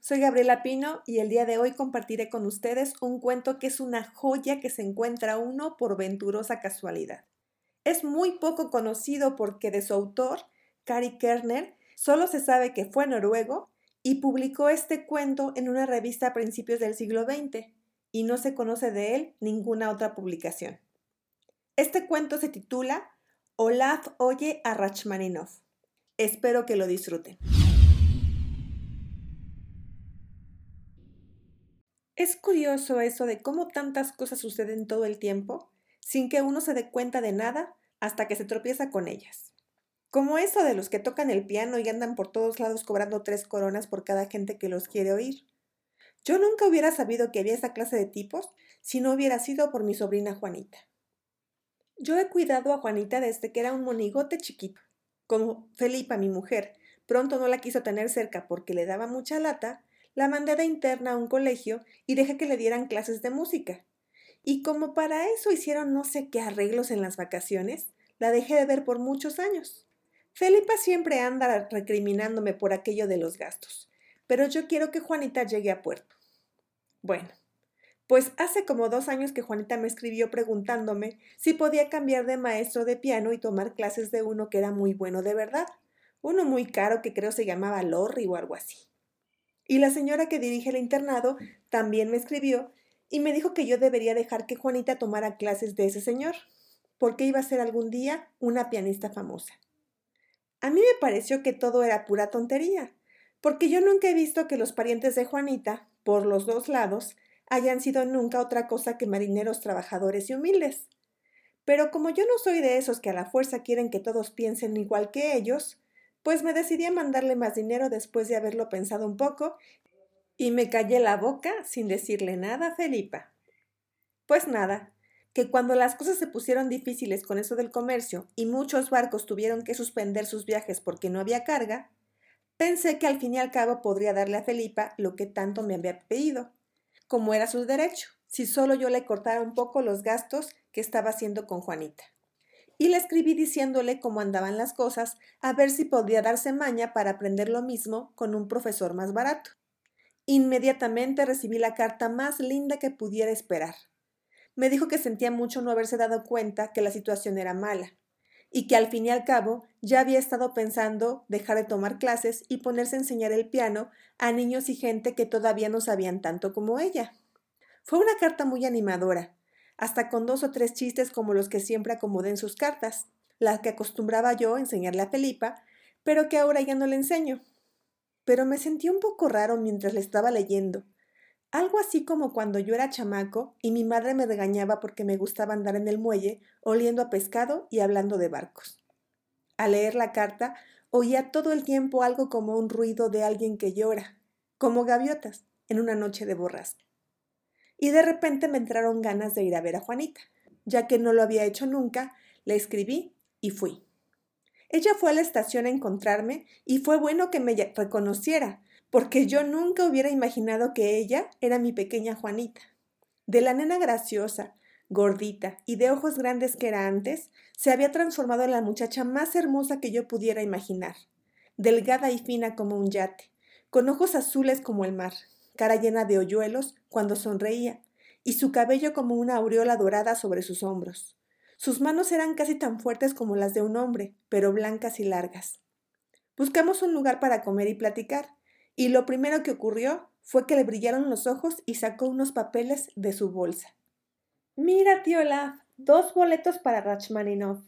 Soy Gabriela Pino y el día de hoy compartiré con ustedes un cuento que es una joya que se encuentra uno por venturosa casualidad. Es muy poco conocido porque de su autor, Kari Kerner, solo se sabe que fue noruego y publicó este cuento en una revista a principios del siglo XX y no se conoce de él ninguna otra publicación. Este cuento se titula Olaf oye a Rachmaninoff. Espero que lo disfruten. Es curioso eso de cómo tantas cosas suceden todo el tiempo sin que uno se dé cuenta de nada hasta que se tropieza con ellas. Como eso de los que tocan el piano y andan por todos lados cobrando tres coronas por cada gente que los quiere oír. Yo nunca hubiera sabido que había esa clase de tipos si no hubiera sido por mi sobrina Juanita. Yo he cuidado a Juanita desde que era un monigote chiquito. Como Felipa, mi mujer, pronto no la quiso tener cerca porque le daba mucha lata, la mandé de interna a un colegio y dejé que le dieran clases de música. Y como para eso hicieron no sé qué arreglos en las vacaciones, la dejé de ver por muchos años. Felipa siempre anda recriminándome por aquello de los gastos, pero yo quiero que Juanita llegue a puerto. Bueno, pues hace como dos años que Juanita me escribió preguntándome si podía cambiar de maestro de piano y tomar clases de uno que era muy bueno de verdad, uno muy caro que creo se llamaba Lorry o algo así. Y la señora que dirige el internado también me escribió y me dijo que yo debería dejar que Juanita tomara clases de ese señor, porque iba a ser algún día una pianista famosa. A mí me pareció que todo era pura tontería, porque yo nunca he visto que los parientes de Juanita, por los dos lados, hayan sido nunca otra cosa que marineros trabajadores y humildes. Pero como yo no soy de esos que a la fuerza quieren que todos piensen igual que ellos, pues me decidí a mandarle más dinero después de haberlo pensado un poco y me callé la boca sin decirle nada a Felipa. Pues nada, que cuando las cosas se pusieron difíciles con eso del comercio y muchos barcos tuvieron que suspender sus viajes porque no había carga, pensé que al fin y al cabo podría darle a Felipa lo que tanto me había pedido, como era su derecho, si solo yo le cortara un poco los gastos que estaba haciendo con Juanita y le escribí diciéndole cómo andaban las cosas, a ver si podía darse maña para aprender lo mismo con un profesor más barato. Inmediatamente recibí la carta más linda que pudiera esperar. Me dijo que sentía mucho no haberse dado cuenta que la situación era mala, y que al fin y al cabo ya había estado pensando dejar de tomar clases y ponerse a enseñar el piano a niños y gente que todavía no sabían tanto como ella. Fue una carta muy animadora, hasta con dos o tres chistes como los que siempre acomodé en sus cartas, las que acostumbraba yo enseñarle a Felipa, pero que ahora ya no le enseño. Pero me sentí un poco raro mientras le estaba leyendo, algo así como cuando yo era chamaco y mi madre me regañaba porque me gustaba andar en el muelle oliendo a pescado y hablando de barcos. Al leer la carta oía todo el tiempo algo como un ruido de alguien que llora, como gaviotas, en una noche de borrasca y de repente me entraron ganas de ir a ver a Juanita. Ya que no lo había hecho nunca, le escribí y fui. Ella fue a la estación a encontrarme y fue bueno que me reconociera, porque yo nunca hubiera imaginado que ella era mi pequeña Juanita. De la nena graciosa, gordita y de ojos grandes que era antes, se había transformado en la muchacha más hermosa que yo pudiera imaginar, delgada y fina como un yate, con ojos azules como el mar, cara llena de hoyuelos cuando sonreía, y su cabello como una aureola dorada sobre sus hombros. Sus manos eran casi tan fuertes como las de un hombre, pero blancas y largas. Buscamos un lugar para comer y platicar, y lo primero que ocurrió fue que le brillaron los ojos y sacó unos papeles de su bolsa. Mira, tío Olaf, dos boletos para Rachmaninoff.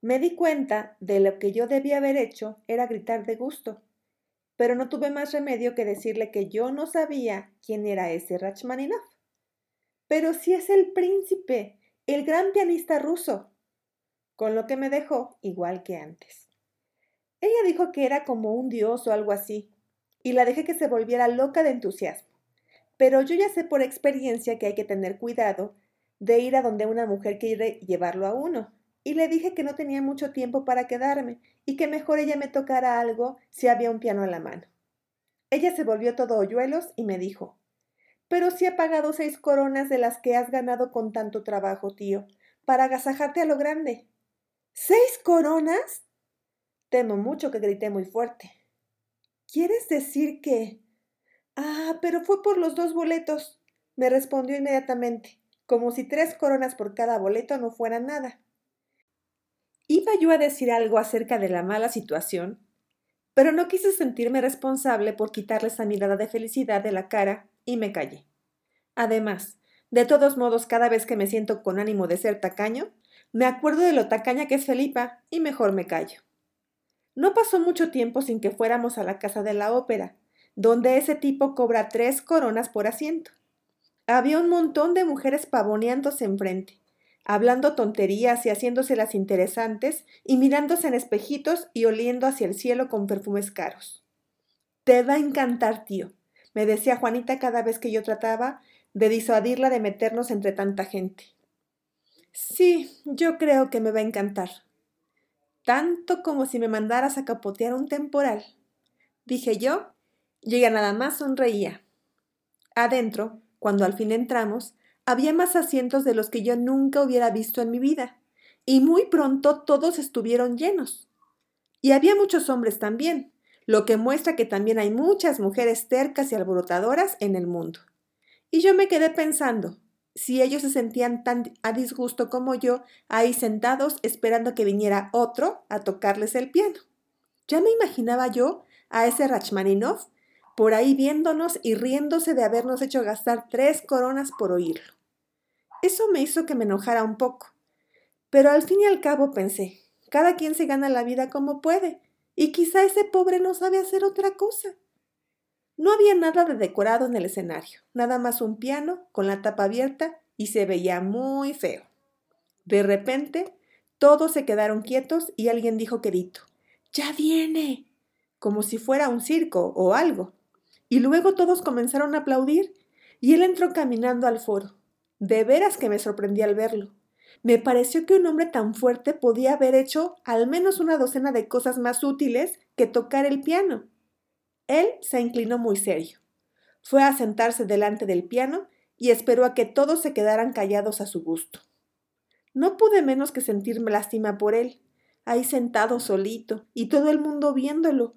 Me di cuenta de lo que yo debía haber hecho era gritar de gusto, pero no tuve más remedio que decirle que yo no sabía quién era ese Rachmaninoff. Pero si es el príncipe, el gran pianista ruso, con lo que me dejó igual que antes. Ella dijo que era como un dios o algo así, y la dejé que se volviera loca de entusiasmo. Pero yo ya sé por experiencia que hay que tener cuidado de ir a donde una mujer quiere llevarlo a uno, y le dije que no tenía mucho tiempo para quedarme y que mejor ella me tocara algo si había un piano a la mano. Ella se volvió todo hoyuelos y me dijo Pero si he pagado seis coronas de las que has ganado con tanto trabajo, tío, para agasajarte a lo grande. ¿Seis coronas? Temo mucho que grité muy fuerte. ¿Quieres decir que... Ah, pero fue por los dos boletos, me respondió inmediatamente, como si tres coronas por cada boleto no fueran nada. Iba yo a decir algo acerca de la mala situación, pero no quise sentirme responsable por quitarle esa mirada de felicidad de la cara y me callé. Además, de todos modos, cada vez que me siento con ánimo de ser tacaño, me acuerdo de lo tacaña que es Felipa y mejor me callo. No pasó mucho tiempo sin que fuéramos a la casa de la ópera, donde ese tipo cobra tres coronas por asiento. Había un montón de mujeres pavoneándose enfrente, hablando tonterías y haciéndose las interesantes y mirándose en espejitos y oliendo hacia el cielo con perfumes caros. Te va a encantar, tío, me decía Juanita cada vez que yo trataba de disuadirla de meternos entre tanta gente. Sí, yo creo que me va a encantar. Tanto como si me mandaras a capotear un temporal, dije yo, y ella nada más sonreía. Adentro, cuando al fin entramos, había más asientos de los que yo nunca hubiera visto en mi vida, y muy pronto todos estuvieron llenos. Y había muchos hombres también, lo que muestra que también hay muchas mujeres tercas y alborotadoras en el mundo. Y yo me quedé pensando, si ellos se sentían tan a disgusto como yo, ahí sentados esperando que viniera otro a tocarles el piano. Ya me imaginaba yo a ese Rachmaninov por ahí viéndonos y riéndose de habernos hecho gastar tres coronas por oírlo. Eso me hizo que me enojara un poco. Pero al fin y al cabo pensé, cada quien se gana la vida como puede, y quizá ese pobre no sabe hacer otra cosa. No había nada de decorado en el escenario, nada más un piano con la tapa abierta y se veía muy feo. De repente, todos se quedaron quietos y alguien dijo quedito, ¡Ya viene! como si fuera un circo o algo. Y luego todos comenzaron a aplaudir y él entró caminando al foro. De veras que me sorprendí al verlo. Me pareció que un hombre tan fuerte podía haber hecho al menos una docena de cosas más útiles que tocar el piano. Él se inclinó muy serio. Fue a sentarse delante del piano y esperó a que todos se quedaran callados a su gusto. No pude menos que sentirme lástima por él, ahí sentado solito, y todo el mundo viéndolo.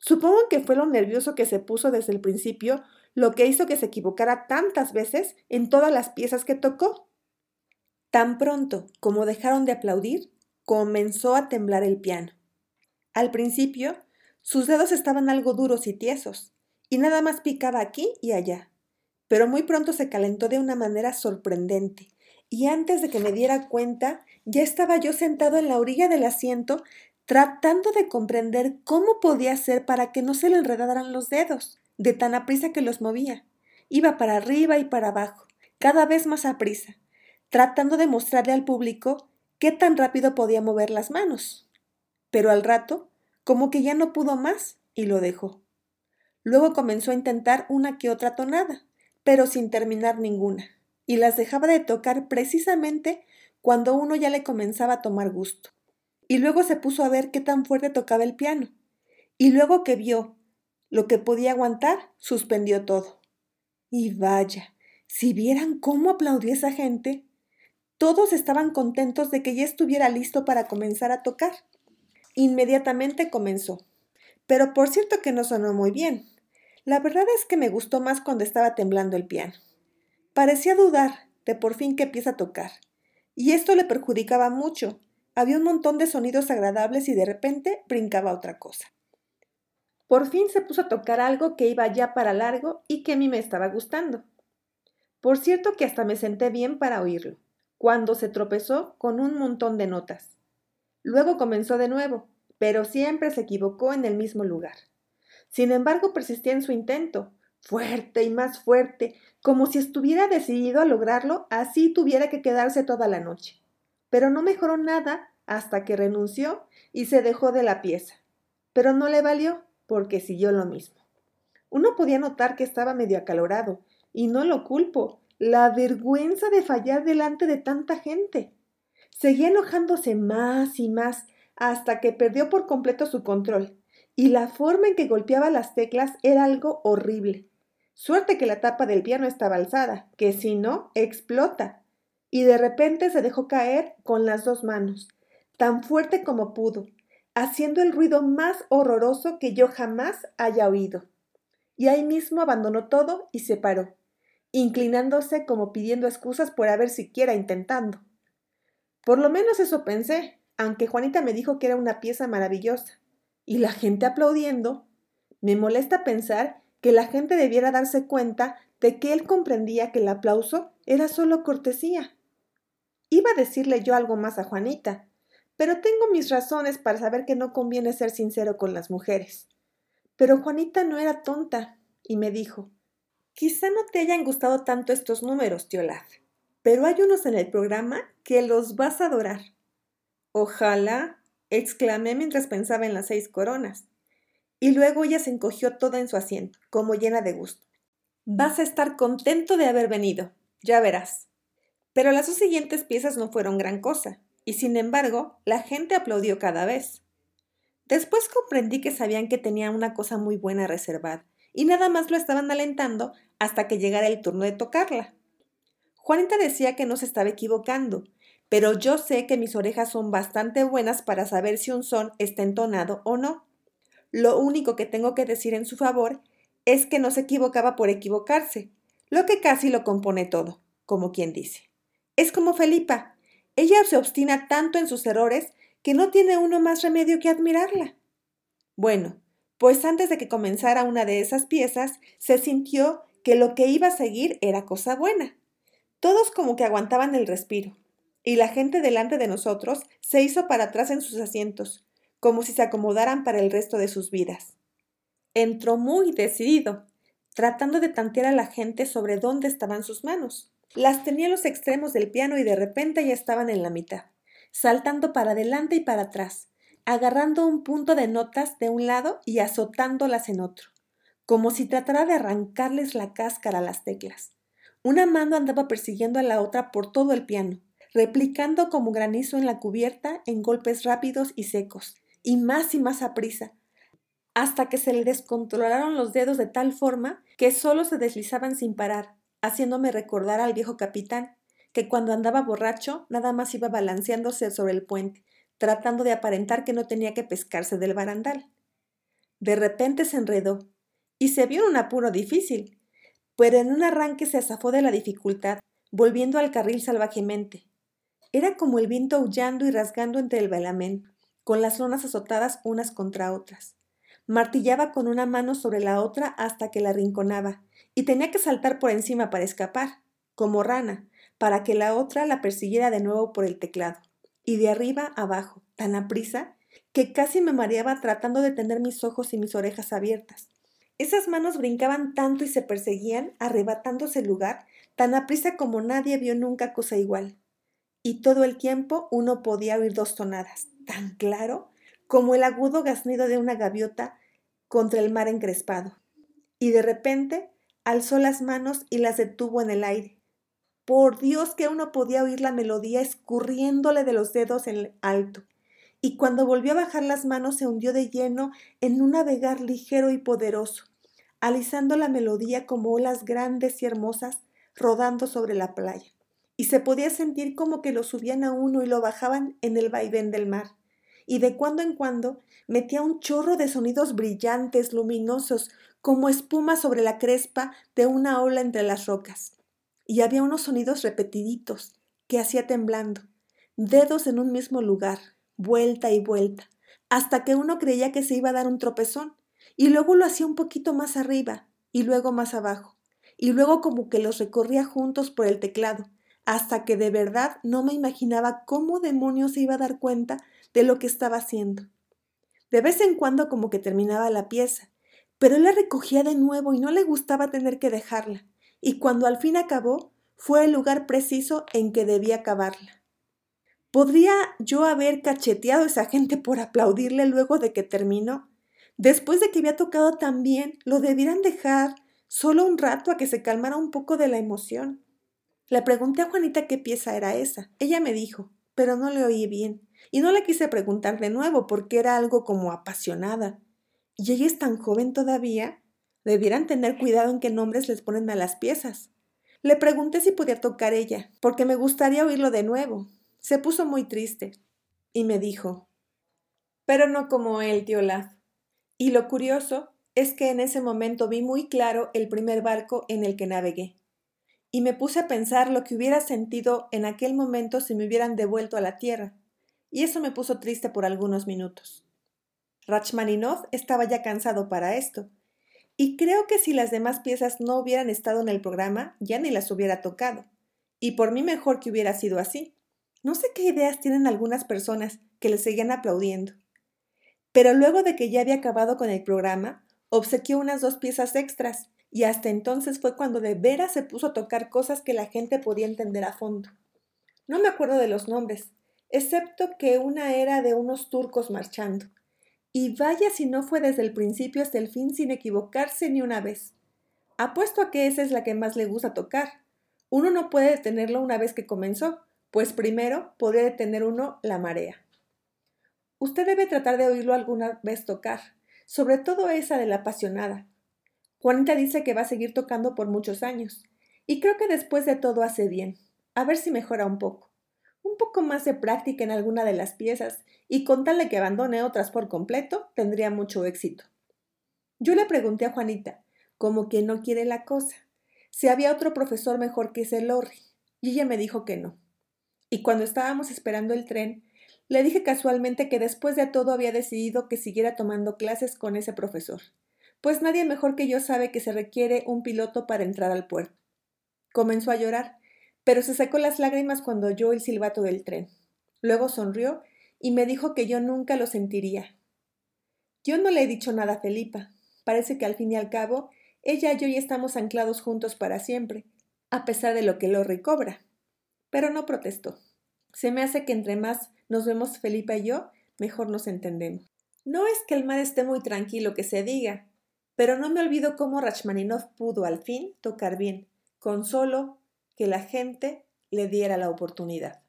Supongo que fue lo nervioso que se puso desde el principio lo que hizo que se equivocara tantas veces en todas las piezas que tocó. Tan pronto como dejaron de aplaudir, comenzó a temblar el piano. Al principio, sus dedos estaban algo duros y tiesos, y nada más picaba aquí y allá. Pero muy pronto se calentó de una manera sorprendente, y antes de que me diera cuenta, ya estaba yo sentado en la orilla del asiento, tratando de comprender cómo podía ser para que no se le enredaran los dedos de tan aprisa que los movía. Iba para arriba y para abajo, cada vez más aprisa, tratando de mostrarle al público qué tan rápido podía mover las manos. Pero al rato, como que ya no pudo más y lo dejó. Luego comenzó a intentar una que otra tonada, pero sin terminar ninguna, y las dejaba de tocar precisamente cuando uno ya le comenzaba a tomar gusto. Y luego se puso a ver qué tan fuerte tocaba el piano. Y luego que vio lo que podía aguantar, suspendió todo. Y vaya, si vieran cómo aplaudió esa gente. Todos estaban contentos de que ya estuviera listo para comenzar a tocar. Inmediatamente comenzó. Pero por cierto que no sonó muy bien. La verdad es que me gustó más cuando estaba temblando el piano. Parecía dudar de por fin que empieza a tocar. Y esto le perjudicaba mucho. Había un montón de sonidos agradables y de repente brincaba otra cosa. Por fin se puso a tocar algo que iba ya para largo y que a mí me estaba gustando. Por cierto que hasta me senté bien para oírlo, cuando se tropezó con un montón de notas. Luego comenzó de nuevo, pero siempre se equivocó en el mismo lugar. Sin embargo, persistía en su intento, fuerte y más fuerte, como si estuviera decidido a lograrlo, así tuviera que quedarse toda la noche. Pero no mejoró nada hasta que renunció y se dejó de la pieza. Pero no le valió porque siguió lo mismo. Uno podía notar que estaba medio acalorado, y no lo culpo, la vergüenza de fallar delante de tanta gente. Seguía enojándose más y más hasta que perdió por completo su control, y la forma en que golpeaba las teclas era algo horrible. Suerte que la tapa del piano estaba alzada, que si no, explota. Y de repente se dejó caer con las dos manos, tan fuerte como pudo, haciendo el ruido más horroroso que yo jamás haya oído. y ahí mismo abandonó todo y se paró, inclinándose como pidiendo excusas por haber siquiera intentando. Por lo menos eso pensé, aunque Juanita me dijo que era una pieza maravillosa. Y la gente aplaudiendo. Me molesta pensar que la gente debiera darse cuenta de que él comprendía que el aplauso era solo cortesía. Iba a decirle yo algo más a Juanita, pero tengo mis razones para saber que no conviene ser sincero con las mujeres. Pero Juanita no era tonta y me dijo, quizá no te hayan gustado tanto estos números, tío pero hay unos en el programa que los vas a adorar. Ojalá, exclamé mientras pensaba en las seis coronas. Y luego ella se encogió toda en su asiento, como llena de gusto. Vas a estar contento de haber venido, ya verás. Pero las dos siguientes piezas no fueron gran cosa, y sin embargo, la gente aplaudió cada vez. Después comprendí que sabían que tenía una cosa muy buena reservada, y nada más lo estaban alentando hasta que llegara el turno de tocarla. Juanita decía que no se estaba equivocando, pero yo sé que mis orejas son bastante buenas para saber si un son está entonado o no. Lo único que tengo que decir en su favor es que no se equivocaba por equivocarse, lo que casi lo compone todo, como quien dice. Es como Felipa. Ella se obstina tanto en sus errores que no tiene uno más remedio que admirarla. Bueno, pues antes de que comenzara una de esas piezas, se sintió que lo que iba a seguir era cosa buena. Todos como que aguantaban el respiro, y la gente delante de nosotros se hizo para atrás en sus asientos, como si se acomodaran para el resto de sus vidas. Entró muy decidido, tratando de tantear a la gente sobre dónde estaban sus manos. Las tenía a los extremos del piano y de repente ya estaban en la mitad, saltando para adelante y para atrás, agarrando un punto de notas de un lado y azotándolas en otro, como si tratara de arrancarles la cáscara a las teclas. Una mano andaba persiguiendo a la otra por todo el piano, replicando como granizo en la cubierta en golpes rápidos y secos, y más y más a prisa, hasta que se le descontrolaron los dedos de tal forma que solo se deslizaban sin parar, haciéndome recordar al viejo capitán, que cuando andaba borracho nada más iba balanceándose sobre el puente, tratando de aparentar que no tenía que pescarse del barandal. De repente se enredó, y se vio en un apuro difícil, pero en un arranque se azafó de la dificultad, volviendo al carril salvajemente. Era como el viento aullando y rasgando entre el bailamento, con las lonas azotadas unas contra otras. Martillaba con una mano sobre la otra hasta que la rinconaba, y tenía que saltar por encima para escapar, como rana, para que la otra la persiguiera de nuevo por el teclado y de arriba abajo, tan aprisa, que casi me mareaba tratando de tener mis ojos y mis orejas abiertas. Esas manos brincaban tanto y se perseguían, arrebatándose el lugar, tan aprisa como nadie vio nunca cosa igual. Y todo el tiempo uno podía oír dos tonadas, tan claro como el agudo gaznido de una gaviota contra el mar encrespado. Y de repente alzó las manos y las detuvo en el aire, por Dios que uno podía oír la melodía escurriéndole de los dedos en alto. Y cuando volvió a bajar las manos se hundió de lleno en un navegar ligero y poderoso, alisando la melodía como olas grandes y hermosas rodando sobre la playa. Y se podía sentir como que lo subían a uno y lo bajaban en el vaivén del mar. Y de cuando en cuando metía un chorro de sonidos brillantes, luminosos, como espuma sobre la crespa de una ola entre las rocas. Y había unos sonidos repetiditos que hacía temblando, dedos en un mismo lugar, vuelta y vuelta, hasta que uno creía que se iba a dar un tropezón, y luego lo hacía un poquito más arriba, y luego más abajo, y luego como que los recorría juntos por el teclado, hasta que de verdad no me imaginaba cómo demonios se iba a dar cuenta de lo que estaba haciendo. De vez en cuando como que terminaba la pieza, pero él la recogía de nuevo y no le gustaba tener que dejarla y cuando al fin acabó, fue el lugar preciso en que debía acabarla. ¿Podría yo haber cacheteado a esa gente por aplaudirle luego de que terminó? Después de que había tocado tan bien, lo debieran dejar solo un rato a que se calmara un poco de la emoción. Le pregunté a Juanita qué pieza era esa. Ella me dijo, pero no le oí bien. Y no le quise preguntar de nuevo porque era algo como apasionada. ¿Y ella es tan joven todavía? Debieran tener cuidado en qué nombres les ponen a las piezas. Le pregunté si podía tocar ella, porque me gustaría oírlo de nuevo. Se puso muy triste y me dijo, pero no como él, tío Laz. Y lo curioso es que en ese momento vi muy claro el primer barco en el que navegué. Y me puse a pensar lo que hubiera sentido en aquel momento si me hubieran devuelto a la tierra, y eso me puso triste por algunos minutos. Rachmaninov estaba ya cansado para esto, y creo que si las demás piezas no hubieran estado en el programa, ya ni las hubiera tocado. Y por mí mejor que hubiera sido así. No sé qué ideas tienen algunas personas que le seguían aplaudiendo. Pero luego de que ya había acabado con el programa, obsequió unas dos piezas extras, y hasta entonces fue cuando de veras se puso a tocar cosas que la gente podía entender a fondo. No me acuerdo de los nombres, excepto que una era de unos turcos marchando, y vaya si no fue desde el principio hasta el fin sin equivocarse ni una vez. Apuesto a que esa es la que más le gusta tocar. Uno no puede detenerlo una vez que comenzó, pues primero podría detener uno la marea. Usted debe tratar de oírlo alguna vez tocar, sobre todo esa de la apasionada. Juanita dice que va a seguir tocando por muchos años, y creo que después de todo hace bien. A ver si mejora un poco un poco más de práctica en alguna de las piezas y con tal de que abandone otras por completo, tendría mucho éxito. Yo le pregunté a Juanita, como que no quiere la cosa, si había otro profesor mejor que ese Lorry, y ella me dijo que no. Y cuando estábamos esperando el tren, le dije casualmente que después de todo había decidido que siguiera tomando clases con ese profesor, pues nadie mejor que yo sabe que se requiere un piloto para entrar al puerto. Comenzó a llorar, pero se secó las lágrimas cuando oyó el silbato del tren. Luego sonrió y me dijo que yo nunca lo sentiría. Yo no le he dicho nada a Felipa. Parece que al fin y al cabo, ella y yo estamos anclados juntos para siempre, a pesar de lo que lo recobra. Pero no protestó. Se me hace que entre más nos vemos Felipa y yo, mejor nos entendemos. No es que el mar esté muy tranquilo que se diga, pero no me olvido cómo Rachmaninov pudo al fin tocar bien, con solo que la gente le diera la oportunidad.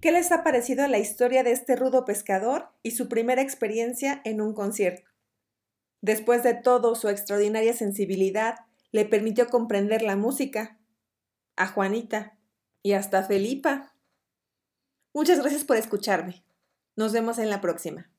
¿Qué les ha parecido la historia de este rudo pescador y su primera experiencia en un concierto? Después de todo, su extraordinaria sensibilidad le permitió comprender la música, a Juanita y hasta a Felipa. Muchas gracias por escucharme. Nos vemos en la próxima.